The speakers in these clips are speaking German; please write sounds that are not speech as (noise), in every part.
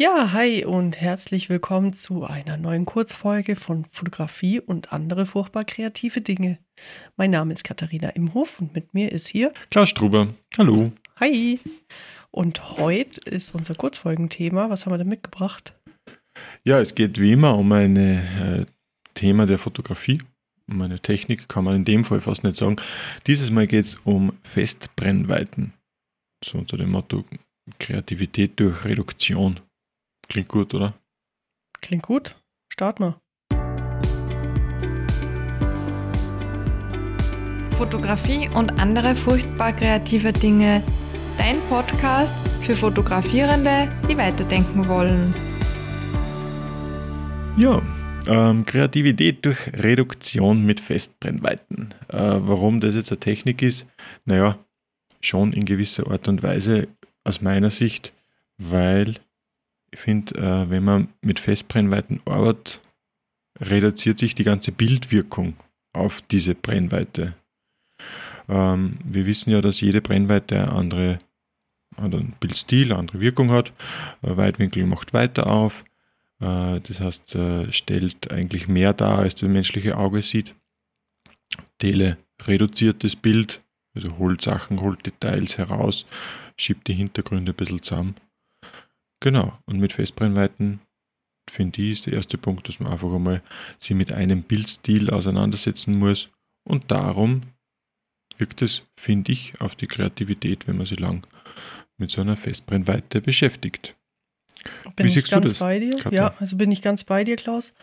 Ja, hi und herzlich willkommen zu einer neuen Kurzfolge von Fotografie und andere furchtbar kreative Dinge. Mein Name ist Katharina Imhof und mit mir ist hier Klaus Struber. Hallo. Hi. Und heute ist unser Kurzfolgenthema. Was haben wir denn mitgebracht? Ja, es geht wie immer um ein äh, Thema der Fotografie. Um eine Technik kann man in dem Fall fast nicht sagen. Dieses Mal geht es um Festbrennweiten. So unter dem Motto Kreativität durch Reduktion. Klingt gut, oder? Klingt gut. Start mal. Fotografie und andere furchtbar kreative Dinge. Dein Podcast für Fotografierende, die weiterdenken wollen. Ja, ähm, Kreativität durch Reduktion mit Festbrennweiten. Äh, warum das jetzt eine Technik ist? Naja, schon in gewisser Art und Weise aus meiner Sicht, weil ich finde, äh, wenn man mit Festbrennweiten arbeitet, reduziert sich die ganze Bildwirkung auf diese Brennweite. Ähm, wir wissen ja, dass jede Brennweite eine andere, anderen Bildstil, eine andere Wirkung hat. Weitwinkel macht weiter auf. Äh, das heißt, äh, stellt eigentlich mehr dar, als das menschliche Auge sieht. Tele reduziert das Bild, also holt Sachen, holt Details heraus, schiebt die Hintergründe ein bisschen zusammen. Genau, und mit Festbrennweiten finde ich ist der erste Punkt, dass man einfach einmal sich mit einem Bildstil auseinandersetzen muss und darum wirkt es, finde ich, auf die Kreativität, wenn man sich lang mit so einer Festbrennweite beschäftigt. Bin Wie ich ganz bei dir? Katja? Ja, also bin ich ganz bei dir, Klaus.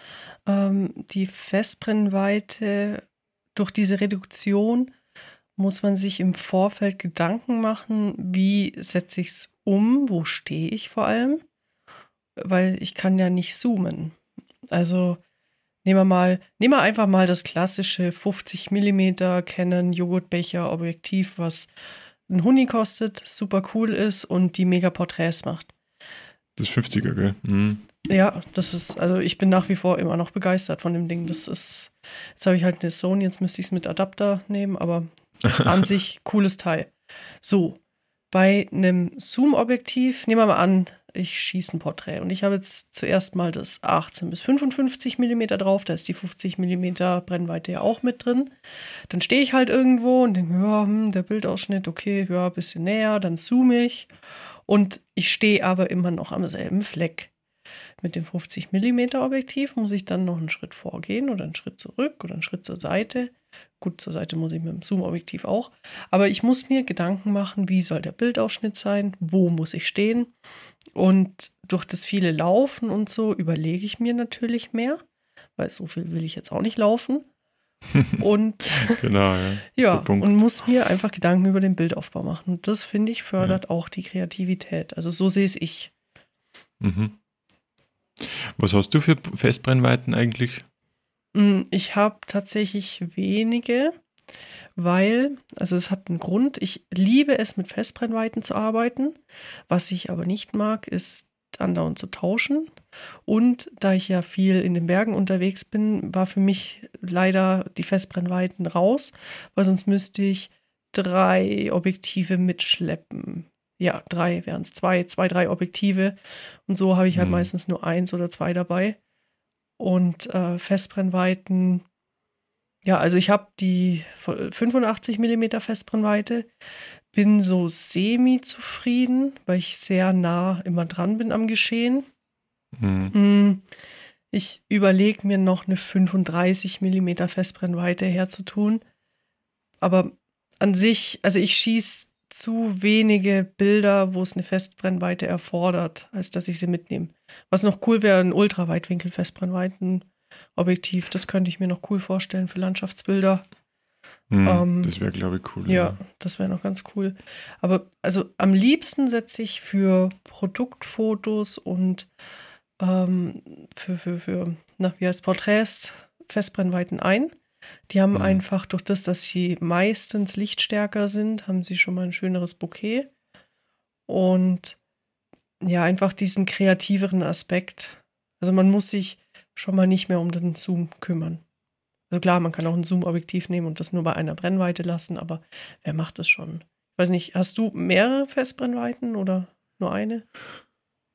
Ähm, die Festbrennweite durch diese Reduktion muss man sich im Vorfeld Gedanken machen, wie setze ich es um, wo stehe ich vor allem, weil ich kann ja nicht zoomen. Also nehmen wir mal, nehmen wir einfach mal das klassische 50 mm Canon Joghurtbecher Objektiv, was ein Huni kostet, super cool ist und die mega Porträts macht. Das 50er, gell? Mhm. Ja, das ist, also ich bin nach wie vor immer noch begeistert von dem Ding. Das ist, jetzt habe ich halt eine Sony, jetzt müsste ich es mit Adapter nehmen, aber (laughs) an sich cooles Teil. So, bei einem Zoom-Objektiv, nehmen wir mal an, ich schieße ein Porträt und ich habe jetzt zuerst mal das 18 bis 55 mm drauf, da ist die 50 mm Brennweite ja auch mit drin. Dann stehe ich halt irgendwo und denke, ja, hm, der Bildausschnitt, okay, ja, ein bisschen näher, dann zoome ich und ich stehe aber immer noch am selben Fleck. Mit dem 50 mm Objektiv muss ich dann noch einen Schritt vorgehen oder einen Schritt zurück oder einen Schritt zur Seite Gut, zur Seite muss ich mit dem Zoom-Objektiv auch. Aber ich muss mir Gedanken machen, wie soll der Bildausschnitt sein, wo muss ich stehen. Und durch das viele Laufen und so überlege ich mir natürlich mehr, weil so viel will ich jetzt auch nicht laufen. (laughs) Und genau, ja, (laughs) ja und muss mir einfach Gedanken über den Bildaufbau machen. Und das finde ich fördert ja. auch die Kreativität. Also so sehe es ich. Mhm. Was hast du für Festbrennweiten eigentlich? Mm, ich habe tatsächlich wenige, weil, also es hat einen Grund, ich liebe es mit Festbrennweiten zu arbeiten. Was ich aber nicht mag, ist andauernd zu tauschen. Und da ich ja viel in den Bergen unterwegs bin, war für mich leider die Festbrennweiten raus, weil sonst müsste ich drei Objektive mitschleppen. Ja, drei wären es, zwei, zwei, drei Objektive. Und so habe ich halt hm. meistens nur eins oder zwei dabei und äh, Festbrennweiten. Ja, also ich habe die 85 mm Festbrennweite, bin so semi zufrieden, weil ich sehr nah immer dran bin am Geschehen. Mhm. Ich überlege mir noch eine 35 mm Festbrennweite herzutun. Aber an sich, also ich schieße zu wenige Bilder, wo es eine Festbrennweite erfordert, als dass ich sie mitnehme. Was noch cool wäre, ein Ultraweitwinkel-Festbrennweiten-Objektiv. Das könnte ich mir noch cool vorstellen für Landschaftsbilder. Mm, ähm, das wäre, glaube ich, cool. Ja, ja. das wäre noch ganz cool. Aber also am liebsten setze ich für Produktfotos und ähm, für, für, für, na, wie heißt Porträts, Festbrennweiten ein. Die haben mhm. einfach durch das, dass sie meistens lichtstärker sind, haben sie schon mal ein schöneres Bouquet. Und ja, einfach diesen kreativeren Aspekt. Also man muss sich schon mal nicht mehr um den Zoom kümmern. Also klar, man kann auch ein Zoom-Objektiv nehmen und das nur bei einer Brennweite lassen, aber wer macht das schon? Ich weiß nicht, hast du mehrere Festbrennweiten oder nur eine?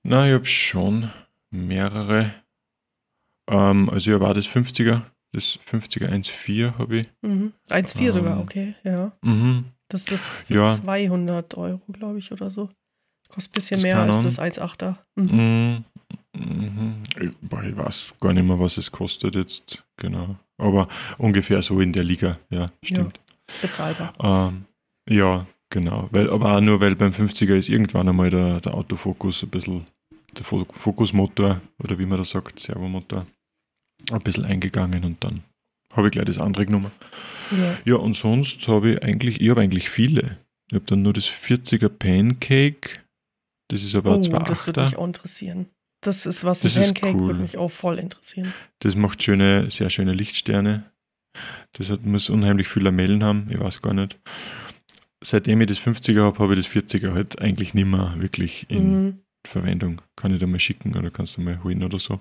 Na, ich habe schon mehrere. Ähm, also ich habe auch das 50er, das 50er 1.4 habe ich. Mhm. 1,4 Ähm, sogar, okay, ja. Mhm. Das ist das für Ja. 200 Euro, glaube ich, oder so. Kostet ein bisschen mehr als das 1,8er. Mhm. Mhm. Mhm. Ich, weiß gar nicht mehr, was es kostet jetzt. Genau. Aber ungefähr so in der Liga, ja, stimmt. Bezahlbar. Ähm, ja, genau. Weil, aber auch nur, weil beim 50er ist irgendwann einmal der, der Autofokus ein bisschen, der Fo- Fokusmotor oder wie man das sagt, Servomotor, ein bisschen eingegangen und dann habe ich gleich das andere genommen. Ja. Ja, und sonst habe ich eigentlich, ich habe eigentlich viele. Ich habe dann nur das 40er Pancake, das ist aber Oh, ein 2,8er. das würde mich auch interessieren. Das ist was, ein Das ist Pancake cool. würde mich auch voll interessieren. Das macht schöne, sehr schöne Lichtsterne. Das hat, muss unheimlich viel Lamellen haben, ich weiß gar nicht. Seitdem ich das 50er habe, habe ich das 40er halt eigentlich nicht mehr wirklich in Mhm. Verwendung. Kann ich dir mal schicken oder kannst du mal holen oder so.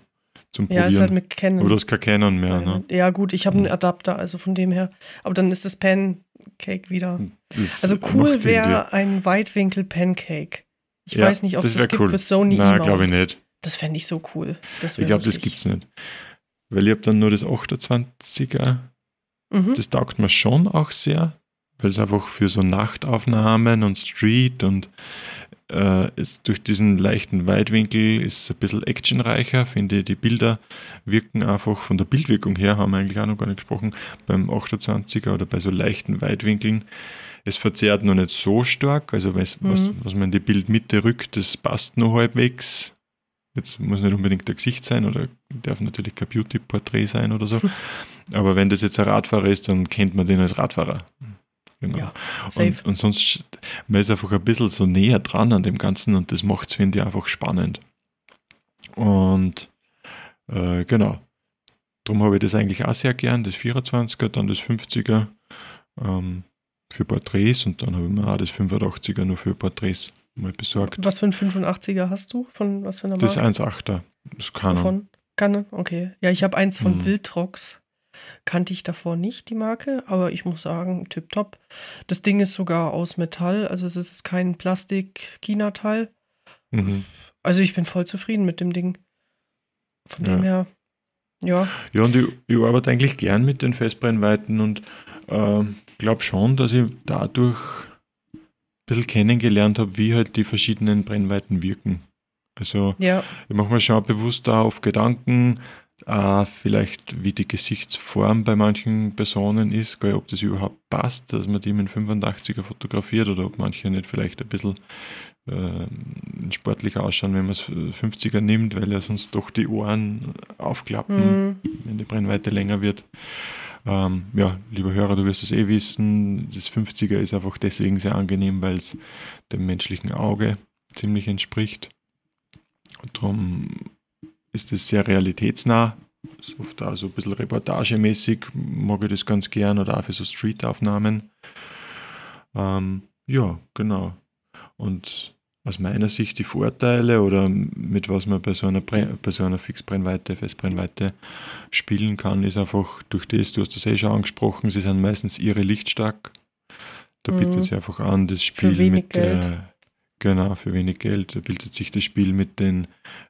Zum Ja, ist halt Probieren. mit Canon. aber du hast kein Canon mehr, ne? Ja, gut, ich habe einen Mhm. Adapter, also von dem her. Aber dann ist das Pancake wieder. Das Also cool wäre ein Weitwinkel-Pancake. Ich Ja, weiß nicht, ob es das das, gibt cool. für Sony Nein, glaube ich nicht. Das fände ich so cool. Ich glaube, das gibt es nicht. Weil ich habe dann nur das 28er. Mhm. Das taugt mir schon auch sehr, weil es einfach für so Nachtaufnahmen und Street und äh, ist durch diesen leichten Weitwinkel ist es ein bisschen actionreicher, finde ich. Die Bilder wirken einfach von der Bildwirkung her, haben wir eigentlich auch noch gar nicht gesprochen, beim 28er oder bei so leichten Weitwinkeln. Es verzerrt noch nicht so stark, also was, was, Mhm. was man in die Bildmitte rückt, das passt noch halbwegs. Jetzt muss nicht unbedingt der Gesicht sein oder darf natürlich kein Beauty-Porträt sein oder so. (laughs) Aber wenn das jetzt ein Radfahrer ist, dann kennt man den als Radfahrer. Genau. Ja, und, und sonst, man ist einfach ein bisschen so näher dran an dem Ganzen und das macht es, finde ich, einfach spannend. Und äh, genau. Darum habe ich das eigentlich auch sehr gern, das 24er, dann das 50er ähm, für Porträts und dann habe ich mir auch das 85er nur für Porträts mal besorgt. Was für ein 85er hast du? Von was für einer Das Marke? 1,8er, das Canon. Von Canon? Okay. Ja, ich habe eins von Mhm. Wildrox. Kannte ich davor nicht, die Marke, aber ich muss sagen, tipptopp. Das Ding ist sogar aus Metall, also es ist kein Plastik-China-Teil. Mhm. Also ich bin voll zufrieden mit dem Ding. Von Ja. dem her, ja. Ja, und ich, ich arbeite eigentlich gern mit den Festbrennweiten und ähm, glaube schon, dass ich dadurch ein bisschen kennengelernt habe, wie halt die verschiedenen Brennweiten wirken. Also Ja, ich mache mir schon bewusst darauf Gedanken, äh, vielleicht wie die Gesichtsform bei manchen Personen ist, gell, ob das überhaupt passt, dass man die mit 85er fotografiert oder ob manche nicht vielleicht ein bisschen äh, sportlicher ausschauen, wenn man es 50er nimmt, weil ja sonst doch die Ohren aufklappen mhm. wenn die Brennweite länger wird. Ähm, ja, lieber Hörer, du wirst es eh wissen, das 50er ist einfach deswegen sehr angenehm, weil es dem menschlichen Auge ziemlich entspricht. Und darum ist es sehr realitätsnah. Oft auch so ein bisschen reportagemäßig, mag ich das ganz gern oder auch für so Streetaufnahmen. Ähm, ja, genau. Und aus meiner Sicht die Vorteile oder mit was man bei so einer, Bre bei so einer Fixbrennweite, Festbrennweite spielen kann, ist einfach durch das, du hast das eh schon angesprochen, sie sind meistens irre lichtstark. Da Mhm. bietet sich einfach an, das Spiel mit Geld. der, genau, für wenig Geld, da bietet sich das Spiel mit den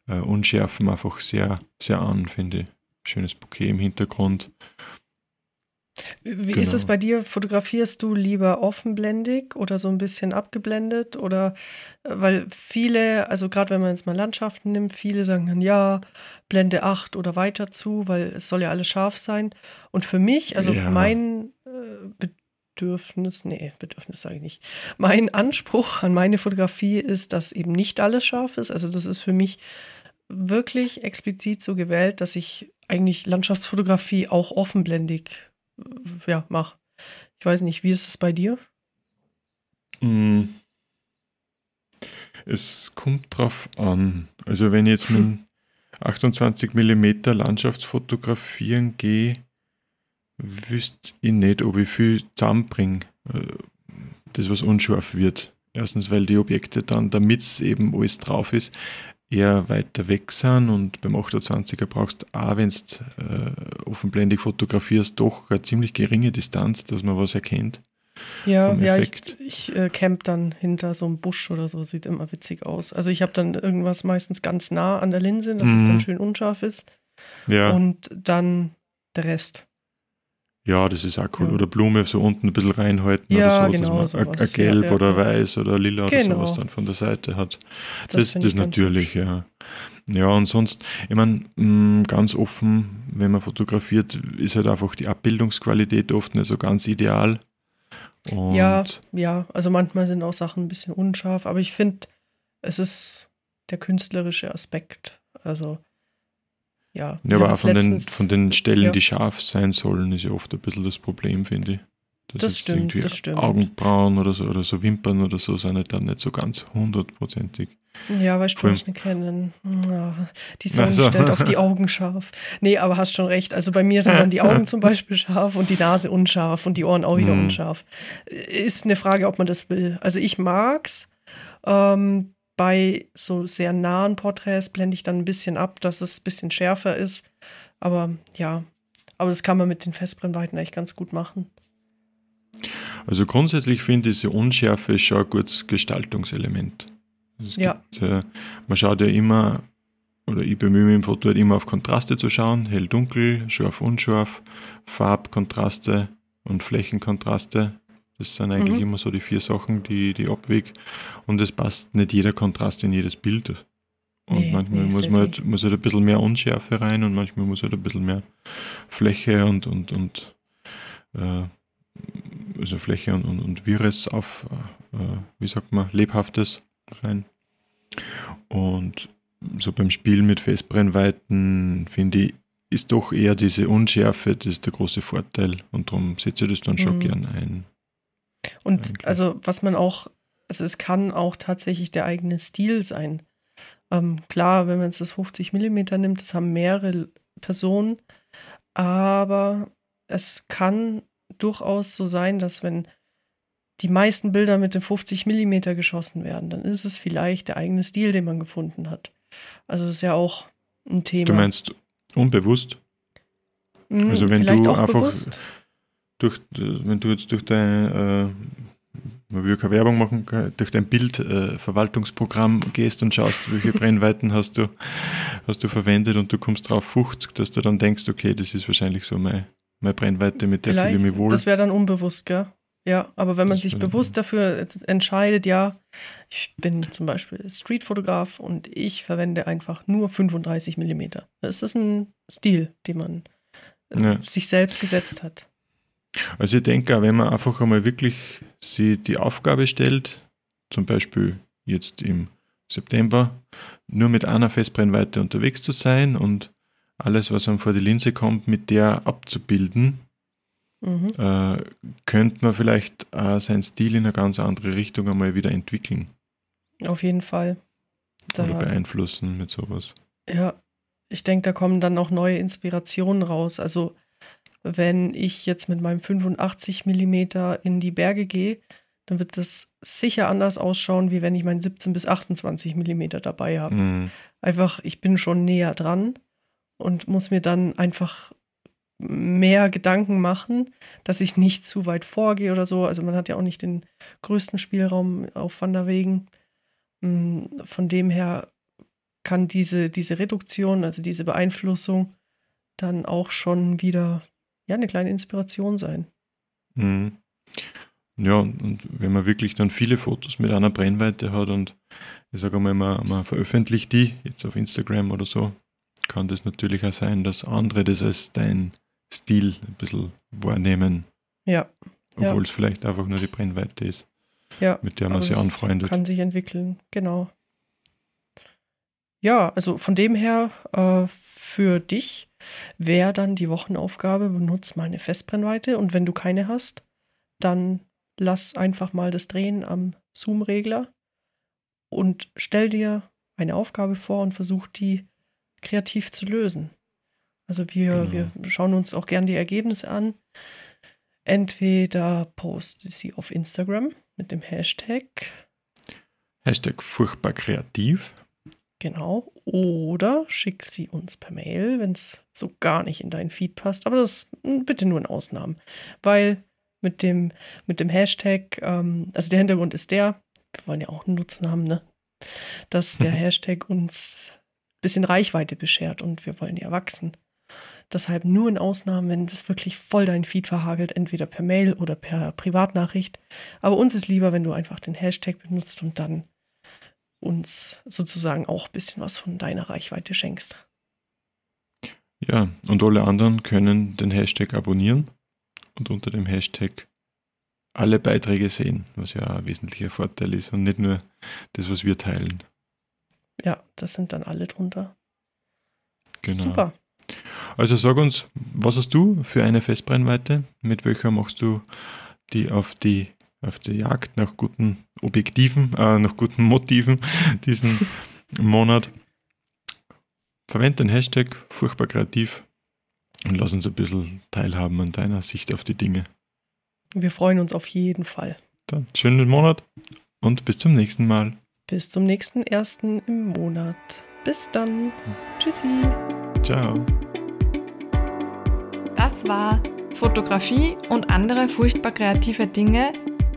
äh, Unschärfen einfach sehr, sehr an, finde ich. Schönes Bouquet im Hintergrund. Wie Genau. ist es bei dir? Fotografierst du lieber offenblendig oder so ein bisschen abgeblendet? Oder äh, weil viele, also gerade wenn man jetzt mal Landschaften nimmt, viele sagen dann ja, Blende 8 oder weiter zu, weil es soll ja alles scharf sein. Und für mich, also Ja. mein äh, Bedürfnis, nee, Bedürfnis sage ich nicht. Mein Anspruch an meine Fotografie ist, dass eben nicht alles scharf ist. Also das ist für mich wirklich explizit so gewählt, dass ich eigentlich Landschaftsfotografie auch offenblendig ja, mache. Ich weiß nicht, wie ist es bei dir? Mm. Es kommt drauf an. Also wenn ich jetzt mit (laughs) 28 mm Landschaftsfotografieren gehe, wüsste ich nicht, ob ich viel zusammenbringe, äh, das was unscharf wird. Erstens, weil die Objekte dann, damit es eben alles drauf ist, eher weiter weg sind und beim 28er brauchst du auch, wenn du äh, offenblendig fotografierst, doch eine ziemlich geringe Distanz, dass man was erkennt. Ja, ja, ich, ich äh, camp dann hinter so einem Busch oder so, sieht immer witzig aus. Also ich habe dann irgendwas meistens ganz nah an der Linse, dass es Mhm. dann schön unscharf ist. Ja, Und dann der Rest. Ja, das ist auch cool. Ja. Oder Blume so unten ein bisschen reinhalten Ja, oder so, genau, dass man ein- ein sowas. Gelb Ja, oder weiß oder lila Genau. oder sowas dann von der Seite hat. Das Das, ganz natürlich, ja. Ja, und sonst, ich meine, ganz offen, wenn man fotografiert, ist halt einfach die Abbildungsqualität oft nicht so ganz ideal. Und Ja, ja, also manchmal sind auch Sachen ein bisschen unscharf, aber ich finde, es ist der künstlerische Aspekt. Also, ja. Ja, aber auch von den, von den Stellen, ja. die scharf sein sollen, ist ja oft ein bisschen das Problem, finde ich. Dass Das stimmt, das stimmt. Augenbrauen oder so, oder so Wimpern oder so sind halt dann nicht so ganz hundertprozentig. Ja, ich nicht kennen. Ja, die Sonne Ach so. stellt auf die Augen scharf. Nee, aber hast schon recht. Also bei mir sind dann die Augen zum Beispiel scharf und die Nase unscharf und die Ohren auch wieder Mhm. unscharf. Ist eine Frage, ob man das will. Also ich mag's. Ähm, bei so sehr nahen Porträts blende ich dann ein bisschen ab, dass es ein bisschen schärfer ist. Aber ja, aber das kann man mit den Festbrennweiten eigentlich ganz gut machen. Also grundsätzlich finde ich, diese Unschärfe ist schon ein gutes Gestaltungselement. Also Ja. Gibt, äh, man schaut ja immer, oder ich bemühe mich im Foto halt immer auf Kontraste zu schauen, hell-dunkel, scharf-unscharf, Farbkontraste und Flächenkontraste. Das sind eigentlich Mhm. immer so die vier Sachen, die, die abweg. Und es passt nicht jeder Kontrast in jedes Bild. Und Nee, manchmal nee, muss man halt, muss halt ein bisschen mehr Unschärfe rein und manchmal muss halt ein bisschen mehr Fläche und, und, und äh, also Fläche und, und, und Virus auf, äh, wie sagt man, Lebhaftes rein. Und so beim Spiel mit Festbrennweiten, finde ich, ist doch eher diese Unschärfe, das ist der große Vorteil. Und darum setze ich das dann schon Mhm. gern ein. Und Eigentlich. also, was man auch, also es kann auch tatsächlich der eigene Stil sein. Ähm, klar, wenn man jetzt das 50 Millimeter nimmt, das haben mehrere Personen, aber es kann durchaus so sein, dass wenn die meisten Bilder mit dem 50 Millimeter geschossen werden, dann ist es vielleicht der eigene Stil, den man gefunden hat. Also das ist ja auch ein Thema. Du meinst unbewusst? Mm, also wenn vielleicht du auch einfach- bewusst. Durch, wenn du jetzt durch dein, äh, man will keine Werbung machen, durch dein Bildverwaltungsprogramm gehst und schaust, welche (laughs) Brennweiten hast du, hast du verwendet und du kommst drauf 50, dass du dann denkst, okay, das ist wahrscheinlich so meine, meine Brennweite, mit der fühle ich mich wohl. Das wäre dann unbewusst, gell? Ja, aber wenn man Das sich bewusst dafür entscheidet, ja, ich bin zum Beispiel Streetfotograf und ich verwende einfach nur 35 Millimeter. Das ist ein Stil, den man äh, Ja. sich selbst gesetzt hat. Also ich denke, auch wenn man einfach einmal wirklich sie die Aufgabe stellt, zum Beispiel jetzt im September, nur mit einer Festbrennweite unterwegs zu sein und alles, was einem vor die Linse kommt, mit der abzubilden, Mhm. äh, könnte man vielleicht äh, seinen Stil in eine ganz andere Richtung einmal wieder entwickeln Auf jeden Fall. oder Da, beeinflussen mit sowas. ja, ich denke, da kommen dann auch neue Inspirationen raus. Also, wenn ich jetzt mit meinem 85 Millimeter in die Berge gehe, dann wird das sicher anders ausschauen, wie wenn ich meinen 17 bis 28 Millimeter dabei habe. Mhm. einfach, ich bin schon näher dran und muss mir dann einfach mehr Gedanken machen, dass ich nicht zu weit vorgehe oder so. Also man hat ja auch nicht den größten Spielraum auf Wanderwegen. Mm, Von dem her kann diese, diese Reduktion, also diese Beeinflussung, dann auch schon wieder ja, eine kleine Inspiration sein. Mhm. Ja, und wenn man wirklich dann viele Fotos mit einer Brennweite hat und ich sage mal, man, man veröffentlicht die jetzt auf Instagram oder so, kann das natürlich auch sein, dass andere das als dein Stil ein bisschen wahrnehmen, Ja, Ja. obwohl es vielleicht einfach nur die Brennweite ist, ja. mit der man sich anfreundet. Kann sich entwickeln, genau. Ja, also von dem her, äh, für dich wäre dann die Wochenaufgabe, benutzt mal eine Festbrennweite und wenn du keine hast, dann lass einfach mal das Drehen am Zoom-Regler und stell dir eine Aufgabe vor und versuch die kreativ zu lösen. Also wir, Genau. wir schauen uns auch gern die Ergebnisse an. Entweder poste sie auf Instagram mit dem Hashtag Hashtag furchtbar kreativ. Genau. Oder schick sie uns per Mail, wenn es so gar nicht in deinen Feed passt. Aber das mm, bitte nur in Ausnahmen. Weil mit dem, mit dem Hashtag. Ähm, also der Hintergrund ist der, wir wollen ja auch einen Nutzen haben, ne? Dass der (laughs) Hashtag uns ein bisschen Reichweite beschert und wir wollen ja wachsen. Deshalb nur in Ausnahmen, wenn es wirklich voll dein Feed verhagelt, entweder per Mail oder per Privatnachricht. Aber uns ist lieber, wenn du einfach den Hashtag benutzt und dann uns sozusagen auch ein bisschen was von deiner Reichweite schenkst. Ja, und alle anderen können den Hashtag abonnieren und unter dem Hashtag alle Beiträge sehen, was ja ein wesentlicher Vorteil ist und nicht nur das, was wir teilen. Ja, das sind dann alle drunter. Genau. Super. Also sag uns, was hast du für eine Festbrennweite? Mit welcher machst du die auf die auf die Jagd nach guten Objektiven, äh, nach guten Motiven (laughs) diesen Monat? Verwende den Hashtag furchtbar kreativ und lass uns ein bisschen teilhaben an deiner Sicht auf die Dinge. Wir freuen uns auf jeden Fall. Dann schönen Monat und bis zum nächsten Mal. Bis zum nächsten ersten im Monat. Bis dann. Tschüssi. Ciao. Das war Fotografie und andere furchtbar kreative Dinge